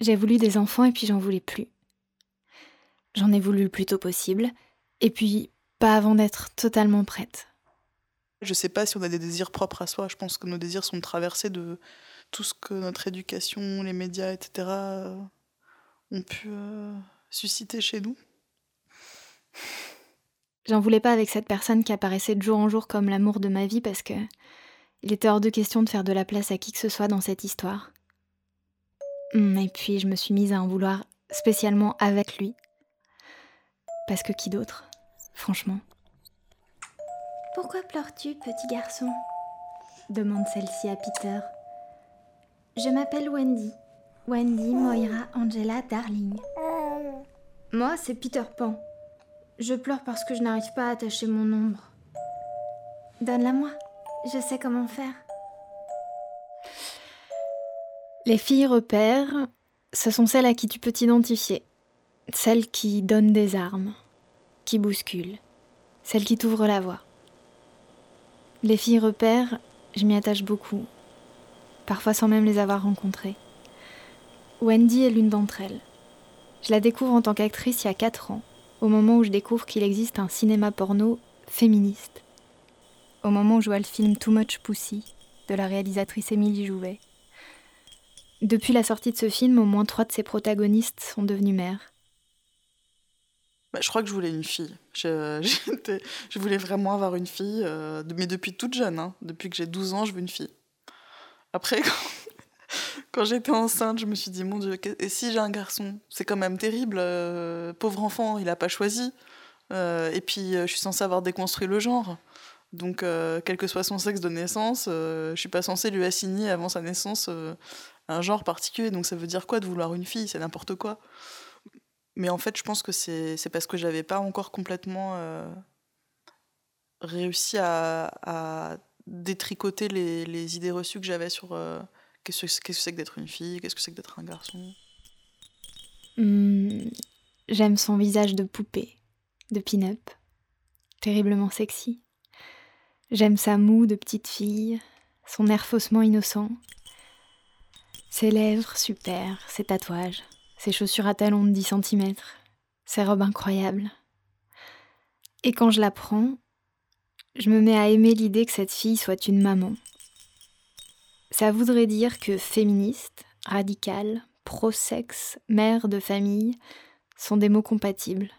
J'ai voulu des enfants et puis j'en voulais plus. J'en ai voulu le plus tôt possible, et puis pas avant d'être totalement prête. Je sais pas si on a des désirs propres à soi. Je pense que nos désirs sont traversés de tout ce que notre éducation, les médias, etc. Euh, ont pu euh, susciter chez nous. J'en voulais pas avec cette personne qui apparaissait de jour en jour comme l'amour de ma vie parce que il était hors de question de faire de la place à qui que ce soit dans cette histoire. Hum, et puis je me suis mise à en vouloir spécialement avec lui. Parce que qui d'autre, franchement? Pourquoi pleures-tu, petit garçon? demande celle-ci à Peter. Je m'appelle Wendy. Wendy Moira Angela Darling. Moi, c'est Peter Pan. Je pleure parce que je n'arrive pas à attacher mon ombre. Donne-la-moi. Je sais comment faire. Les filles repères, ce sont celles à qui tu peux t'identifier. Celles qui donnent des armes, qui bousculent, celles qui t'ouvrent la voie. Les filles repères, je m'y attache beaucoup, parfois sans même les avoir rencontrées. Wendy est l'une d'entre elles. Je la découvre en tant qu'actrice il y a 4 ans, au moment où je découvre qu'il existe un cinéma porno féministe. Au moment où je vois le film Too Much Pussy de la réalisatrice Émilie Jouvet. Depuis la sortie de ce film, au moins trois de ses protagonistes sont devenus mères. Bah, je crois que je voulais une fille. Je, voulais vraiment avoir une fille, euh, mais depuis toute jeune. Hein. Depuis que j'ai 12 ans, je veux une fille. Après, quand, j'étais enceinte, je me suis dit, mon Dieu, et si j'ai un garçon? C'est quand même terrible. Euh, pauvre enfant, il n'a pas choisi. Euh, et puis, je suis censée avoir déconstruit le genre. Donc, quel que soit son sexe de naissance, je suis pas censée lui assigner avant sa naissance un genre particulier. Donc, ça veut dire quoi de vouloir une fille? C'est n'importe quoi. Mais en fait, je pense que c'est parce que j'avais pas encore complètement euh, réussi à, détricoter les, idées reçues que j'avais sur euh, qu'est-ce que c'est que d'être une fille, qu'est-ce que c'est que d'être un garçon? Hmm, j'aime son visage de poupée, de pin-up, terriblement sexy. J'aime sa moue de petite fille, son air faussement innocent, ses lèvres super, ses tatouages ses chaussures à talons de 10 cm, ses robes incroyables. Et quand je la prends, je me mets à aimer l'idée que cette fille soit une maman. Ça voudrait dire que féministe, radicale, pro-sexe, mère de famille sont des mots compatibles.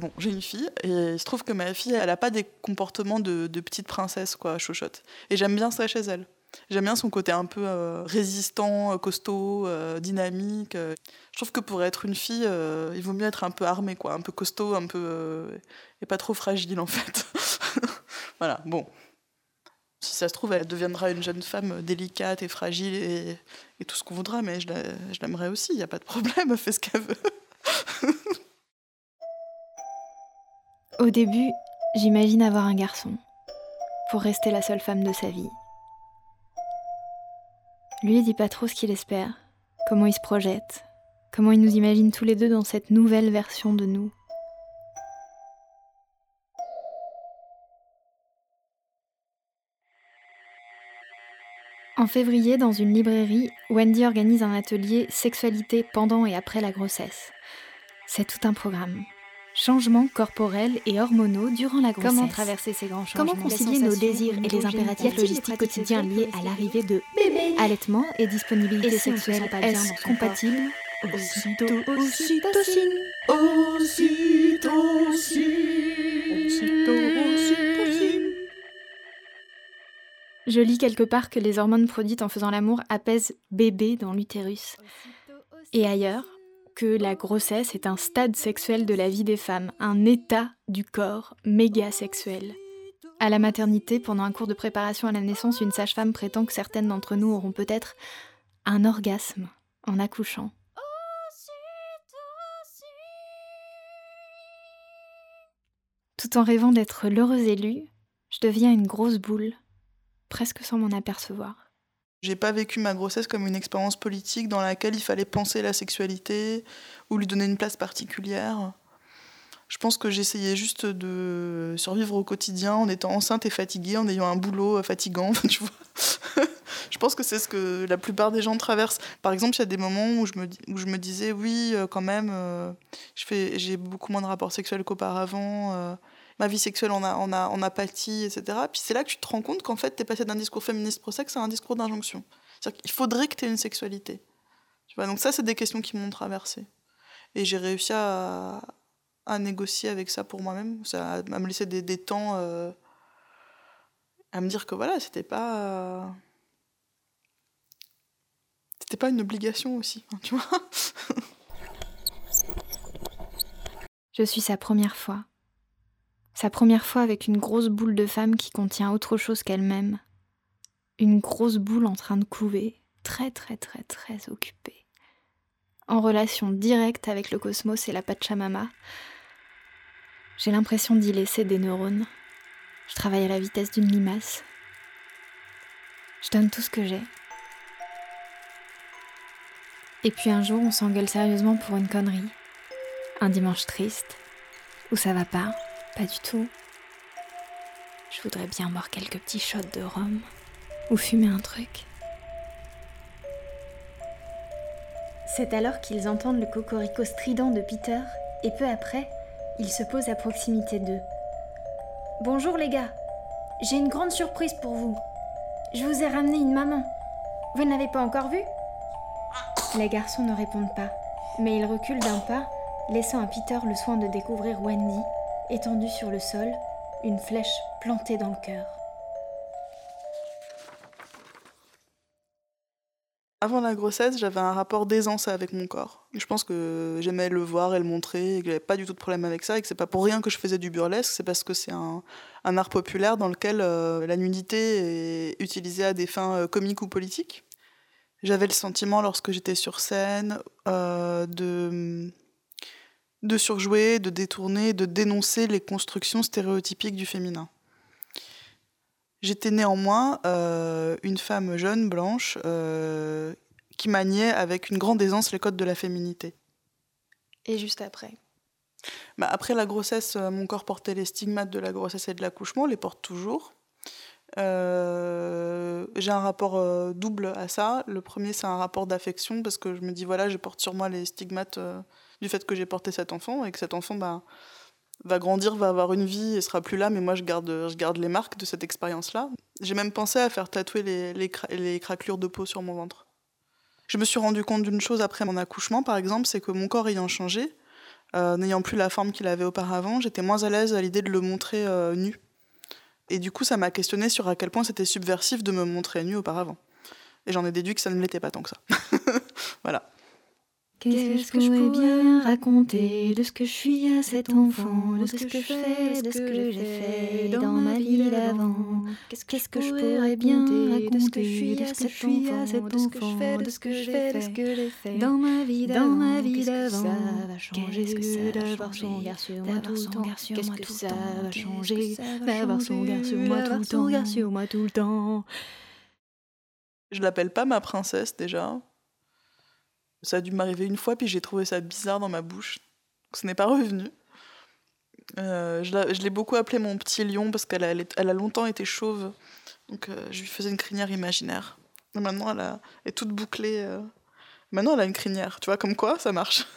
Bon, j'ai une fille et il se trouve que ma fille, elle n'a pas des comportements de, petite princesse, quoi, chochotte. Et j'aime bien ça chez elle. J'aime bien son côté un peu euh, résistant, euh, costaud, euh, dynamique. Je trouve que pour être une fille, il vaut mieux être un peu armé, quoi, un peu costaud, un peu et pas trop fragile en fait. voilà. Bon, si ça se trouve, elle deviendra une jeune femme délicate et fragile et, et tout ce qu'on voudra, mais je l'aimerais aussi. Il n'y a pas de problème. Elle fait ce qu'elle veut. Au début, j'imagine avoir un garçon, pour rester la seule femme de sa vie. Lui il dit pas trop ce qu'il espère, comment il se projette, comment il nous imagine tous les deux dans cette nouvelle version de nous. En février, dans une librairie, Wendy organise un atelier Sexualité pendant et après la grossesse. C'est tout un programme. Changements corporels et hormonaux durant la grossesse. Comment traverser ces grands changements? Comment concilier nos désirs et les impératifs logistiques quotidiens liés à l'arrivée de bébé, allaitement et disponibilité sexuelle. Est-ce compatible? Ocytocine, ocytocine, ocytocine, Je lis quelque part que les hormones produites en faisant l'amour apaisent bébé dans l'utérus. Et ailleurs, la grossesse est un stade sexuel de la vie des femmes, un état du corps méga sexuel. À la maternité, pendant un cours de préparation à la naissance, une sage-femme prétend que certaines d'entre nous auront peut-être un orgasme en accouchant. Tout en rêvant d'être l'heureuse élue, je deviens une grosse boule, presque sans m'en apercevoir. J'ai pas vécu ma grossesse comme une expérience politique dans laquelle il fallait penser la sexualité ou lui donner une place particulière. Je pense que j'essayais juste de survivre au quotidien en étant enceinte et fatiguée, en ayant un boulot fatigant, tu vois. je pense que c'est ce que la plupart des gens traversent. Par exemple, il y a des moments où je me, disais, oui, euh, quand même, euh, j'ai beaucoup moins de rapports sexuels qu'auparavant. Euh, ma vie sexuelle en a, a, pâti, etc. Puis c'est là que tu te rends compte qu'en fait, tu es passé d'un discours féministe pro-sexe à un discours d'injonction. C'est-à-dire qu'il faudrait que tu aies une sexualité. Tu vois, donc ça, c'est des questions qui m'ont traversé. Et j'ai réussi à, négocier avec ça pour moi-même, ça, à me laisser des, des temps, euh, à me dire que voilà, c'était pas. c'était pas une obligation aussi, hein, tu vois. Je suis sa première fois. Sa première fois avec une grosse boule de femme qui contient autre chose qu'elle-même. Une grosse boule en train de couver, très très très très occupée. En relation directe avec le cosmos et la Pachamama, j'ai l'impression d'y laisser des neurones. Je travaille à la vitesse d'une limace. Je donne tout ce que j'ai. Et puis un jour, on s'engueule sérieusement pour une connerie. Un dimanche triste, où ça va pas, pas du tout. Je voudrais bien boire quelques petits shots de rhum, ou fumer un truc. C'est alors qu'ils entendent le cocorico strident de Peter, et peu après, il se pose à proximité d'eux. Bonjour les gars, j'ai une grande surprise pour vous. Je vous ai ramené une maman. Vous ne l'avez pas encore vue? Les garçons ne répondent pas, mais ils reculent d'un pas, laissant à Peter le soin de découvrir Wendy, étendue sur le sol, une flèche plantée dans le cœur. Avant la grossesse, j'avais un rapport d'aisance avec mon corps. Je pense que j'aimais le voir et le montrer, et que j'avais pas du tout de problème avec ça, et que c'est pas pour rien que je faisais du burlesque, c'est parce que c'est un, art populaire dans lequel euh, la nudité est utilisée à des fins euh, comiques ou politiques. J'avais le sentiment, lorsque j'étais sur scène, euh, de, de surjouer, de détourner, de dénoncer les constructions stéréotypiques du féminin. J'étais néanmoins euh, une femme jeune, blanche, euh, qui maniait avec une grande aisance les codes de la féminité. Et juste après bah, Après la grossesse, euh, mon corps portait les stigmates de la grossesse et de l'accouchement, les porte toujours. J'ai un rapport double à ça. Le premier, c'est un rapport d'affection, parce que je me dis, voilà, je porte sur moi les stigmates du fait que j'ai porté cet enfant, et que cet enfant, bah, va grandir, va avoir une vie et sera plus là, mais moi je garde, les marques de cette expérience-là. J'ai même pensé à faire tatouer les, craquelures de peau sur mon ventre. Je me suis rendu compte d'une chose après mon accouchement, par exemple, c'est que mon corps ayant changé, euh, n'ayant plus la forme qu'il avait auparavant, j'étais moins à l'aise à l'idée de le montrer euh, nu. Et du coup, ça m'a questionné sur à quel point c'était subversif de me montrer nu auparavant. Et j'en ai déduit que ça ne l'était pas tant que ça. voilà. Qu'est-ce que je pourrais bien raconter de ce que je suis à cet enfant, de ce que je fais, de ce que j'ai fait dans ma vie d'avant. Qu'est-ce que je pourrais bien raconter de ce que je suis à cet enfant, de ce que je fais, de ce que j'ai fait, de ce que j'ai fait dans ma vie d'avant. Ça va changer? D'avoir son regard sur moi tout le temps. Qu'est-ce que ça va changer? d'avoir son regard sur moi tout le temps. sur moi tout le temps. Je l'appelle pas ma princesse déjà ça a dû m'arriver une fois, puis j'ai trouvé ça bizarre dans ma bouche. ce n'est pas revenu. Euh, je l'ai beaucoup appelé mon petit lion parce qu'elle a, longtemps été chauve. Donc euh, je lui faisais une crinière imaginaire. Maintenant, elle est toute bouclée. Euh. Maintenant, elle a une crinière. Tu vois, comme quoi, ça marche.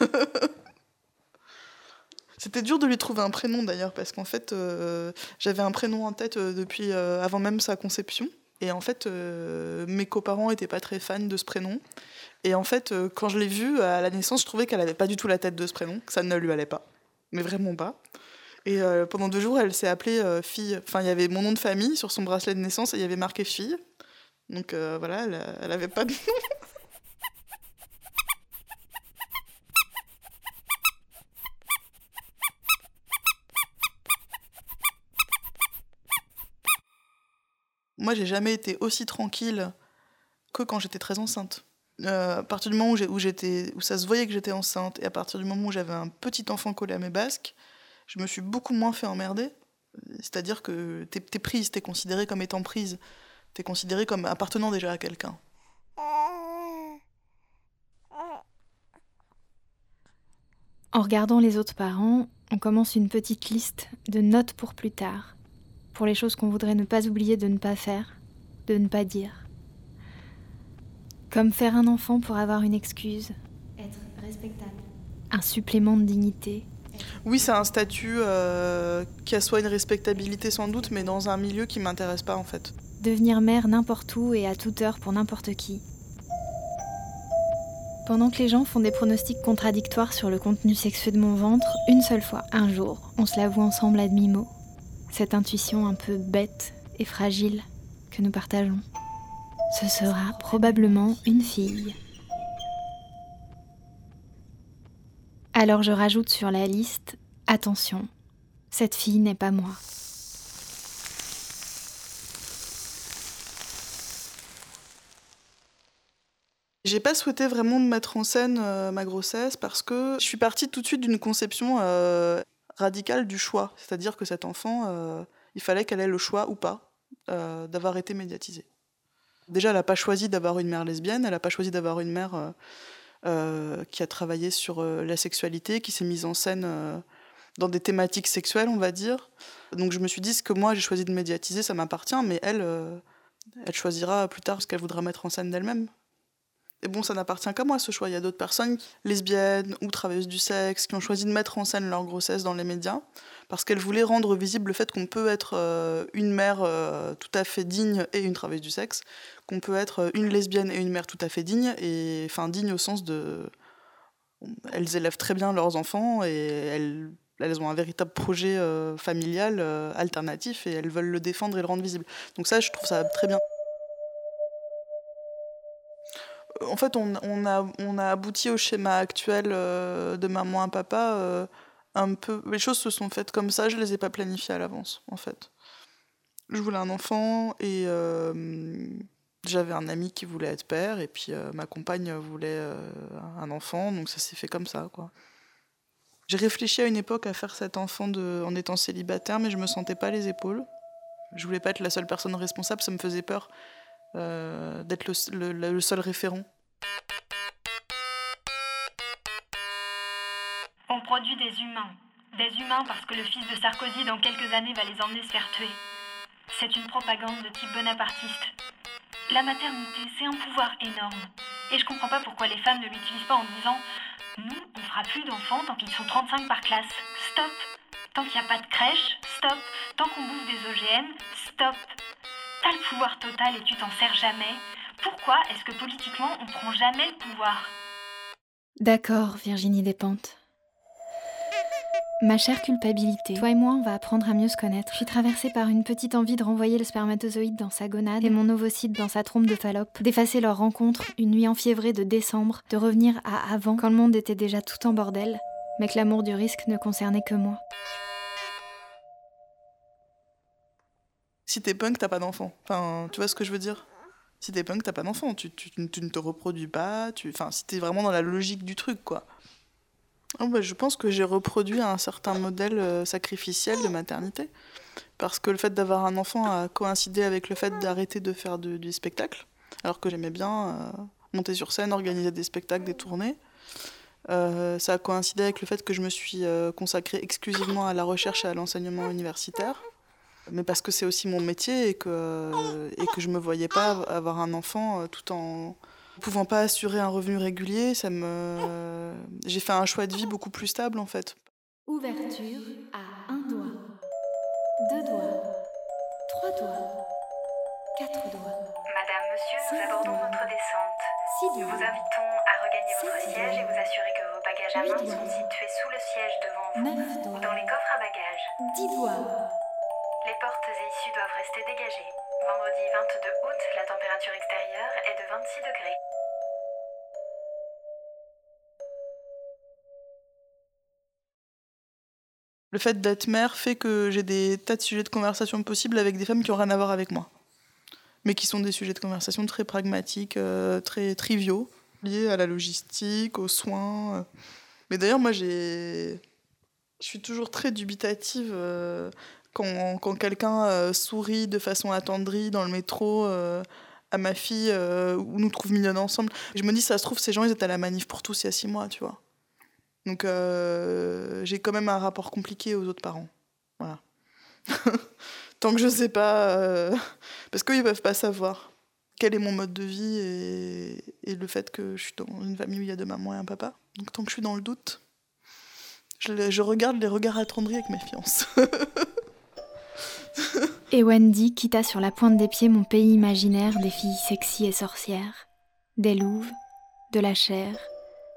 C'était dur de lui trouver un prénom d'ailleurs, parce qu'en fait, j'avais un prénom en tête depuis avant même sa conception. Et en fait, mes coparents n'étaient pas très fans de ce prénom. Et en fait, euh, quand je l'ai vue à la naissance, je trouvais qu'elle n'avait pas du tout la tête de ce prénom, que ça ne lui allait pas. Mais vraiment pas. Et euh, pendant deux jours, elle s'est appelée euh, fille. Enfin, il y avait mon nom de famille sur son bracelet de naissance et il y avait marqué fille. Donc voilà, elle n'avait pas de nom. Moi, j'ai jamais été aussi tranquille que quand j'étais très enceinte. Euh, à partir du moment où, j'étais, où ça se voyait que j'étais enceinte, et à partir du moment où j'avais un petit enfant collé à mes basques, je me suis beaucoup moins fait emmerder. C'est-à-dire que t'es, es prise, t'es considérée comme étant prise, t'es considérée comme appartenant déjà à quelqu'un. En regardant les autres parents, on commence une petite liste de notes pour plus tard, pour les choses qu'on voudrait ne pas oublier de ne pas faire, de ne pas dire. Comme faire un enfant pour avoir une excuse, Être respectable. un supplément de dignité. Oui, c'est un statut euh, qui a soit une respectabilité sans doute, mais dans un milieu qui m'intéresse pas en fait. Devenir mère n'importe où et à toute heure pour n'importe qui. Pendant que les gens font des pronostics contradictoires sur le contenu sexué de mon ventre, une seule fois, un jour, on se l'avoue ensemble à demi-mot. Cette intuition un peu bête et fragile que nous partageons. Ce sera probablement une fille. Alors je rajoute sur la liste, attention, cette fille n'est pas moi. J'ai pas souhaité vraiment mettre en scène euh, ma grossesse parce que je suis partie tout de suite d'une conception euh, radicale du choix. C'est-à-dire que cet enfant, euh, il fallait qu'elle ait le choix ou pas d'avoir été médiatisée. Déjà, elle n'a pas choisi d'avoir une mère lesbienne, elle n'a pas choisi d'avoir une mère euh, euh, qui a travaillé sur euh, la sexualité, qui s'est mise en scène dans des thématiques sexuelles, on va dire. Donc je me suis dit, ce que moi j'ai choisi de médiatiser, ça m'appartient, mais elle, elle choisira plus tard ce qu'elle voudra mettre en scène d'elle-même. Et bon, ça n'appartient qu'à moi ce choix. Il y a d'autres personnes, lesbiennes ou travailleuses du sexe, qui ont choisi de mettre en scène leur grossesse dans les médias parce qu'elles voulaient rendre visible le fait qu'on peut être euh, une mère euh, tout à fait digne et une travailleuse du sexe, qu'on peut être euh, une lesbienne et une mère tout à fait digne, et enfin digne au sens de. Elles élèvent très bien leurs enfants et elles, elles ont un véritable projet familial alternatif et elles veulent le défendre et le rendre visible. Donc, ça, je trouve ça très bien. En fait, on, a, abouti au schéma actuel euh, de maman à papa. euh, un peu, les choses se sont faites comme ça, je les ai pas planifiées à l'avance, en fait. Je voulais un enfant et euh, j'avais un ami qui voulait être père et puis ma compagne voulait un enfant, donc ça s'est fait comme ça, quoi. J'ai réfléchi à une époque à faire cet enfant en étant célibataire, mais je me sentais pas les épaules. Je voulais pas être la seule personne responsable, ça me faisait peur d'être le, le- le seul référent. On produit des humains. Des humains parce que le fils de Sarkozy, dans quelques années, va les emmener se faire tuer. C'est une propagande de type bonapartiste. La maternité, c'est un pouvoir énorme. Et je comprends pas pourquoi les femmes ne l'utilisent pas en disant Nous, on fera plus d'enfants tant qu'ils sont 35 par classe. Stop Tant qu'il n'y a pas de crèche, stop Tant qu'on bouffe des OGM, stop T'as le pouvoir total et tu t'en sers jamais. Pourquoi est-ce que politiquement on prend jamais le pouvoir? D'accord, Virginie Despentes. Ma chère culpabilité, toi et moi, on va apprendre à mieux se connaître. Je suis traversée par une petite envie de renvoyer le spermatozoïde dans sa gonade et mon ovocyte dans sa trompe de Fallope, d'effacer leur rencontre une nuit enfiévrée de décembre, de revenir à avant, quand le monde était déjà tout en bordel, mais que l'amour du risque ne concernait que moi. Si t'es punk, t'as pas d'enfant. Enfin, tu vois ce que je veux dire? Si t'es punk, t'as pas d'enfant. Tu, tu- tu ne te reproduis pas. Tu... Enfin, si t'es vraiment dans la logique du truc, quoi. Oh, bah, je pense que j'ai reproduit un certain modèle euh, sacrificiel de maternité. Parce que le fait d'avoir un enfant a coïncidé avec le fait d'arrêter de faire du spectacle. Alors que j'aimais bien euh, monter sur scène, organiser des spectacles, des tournées. Euh, ça a coïncidé avec le fait que je me suis consacrée exclusivement à la recherche et à l'enseignement universitaire mais parce que c'est aussi mon métier et que, et que je me voyais pas avoir un enfant euh, tout en pouvant pas assurer un revenu régulier. Ça me, j'ai fait un choix de vie beaucoup plus stable en fait. Ouverture à un doigt, deux doigts, trois doigts, quatre doigts, Madame, monsieur, nous abordons notre descente. six Nous vous invitons à regagner votre siège et vous assurer que vos bagages à main doigts. sont situés sous le siège devant vous neuf ou doigts, dans les coffres à bagages. dix doigts. Portes et issues doivent rester dégagées. Vendredi 22 août, la température extérieure est de 26 degrés. Le fait d'être mère fait que j'ai des tas de sujets de conversation possibles avec des femmes qui ont rien à voir avec moi, mais qui sont des sujets de conversation très pragmatiques, euh, très triviaux, liés à la logistique, aux soins. euh. Mais d'ailleurs, moi, j'ai, je suis toujours très dubitative euh, quand, quelqu'un euh, sourit de façon attendrie dans le métro. euh, à ma fille, euh, ou nous trouve mignonnes ensemble. Je me dis, ça se trouve, ces gens, ils étaient à la manif pour tous il y a six mois, tu vois. Donc euh, j'ai quand même un rapport compliqué aux autres parents. Voilà. Tant que je sais pas, parce qu'ils peuvent pas savoir quel est mon mode de vie et, le fait que je suis dans une famille où il y a deux mamans et un papa. Donc tant que je suis dans le doute, je, je regarde les regards attendris avec méfiance. et Wendy quitta sur la pointe des pieds mon pays imaginaire des filles sexy et sorcières, des louves, de la chair,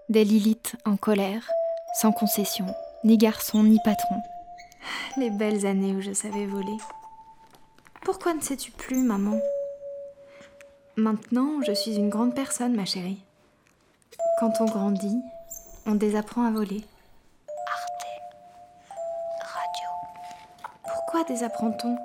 des Lilith en colère, sans concession, ni garçon ni patron. Les belles années où je savais voler. Pourquoi ne sais-tu plus, maman? Maintenant, je suis une grande personne, ma chérie. Quand on grandit, on désapprend à voler. Pourquoi désapprend-on